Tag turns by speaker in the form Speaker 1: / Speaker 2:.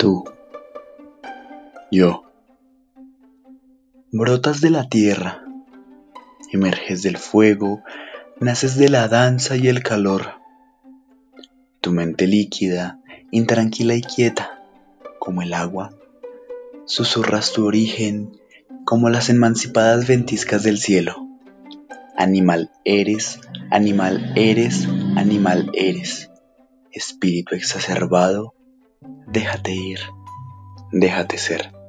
Speaker 1: Tú, yo, brotas de la tierra, emerges del fuego, naces de la danza y el calor. Tu mente líquida, intranquila y quieta, como el agua, susurras tu origen como las emancipadas ventiscas del cielo. Animal eres, animal eres, animal eres, espíritu exacerbado, déjate ir, déjate ser.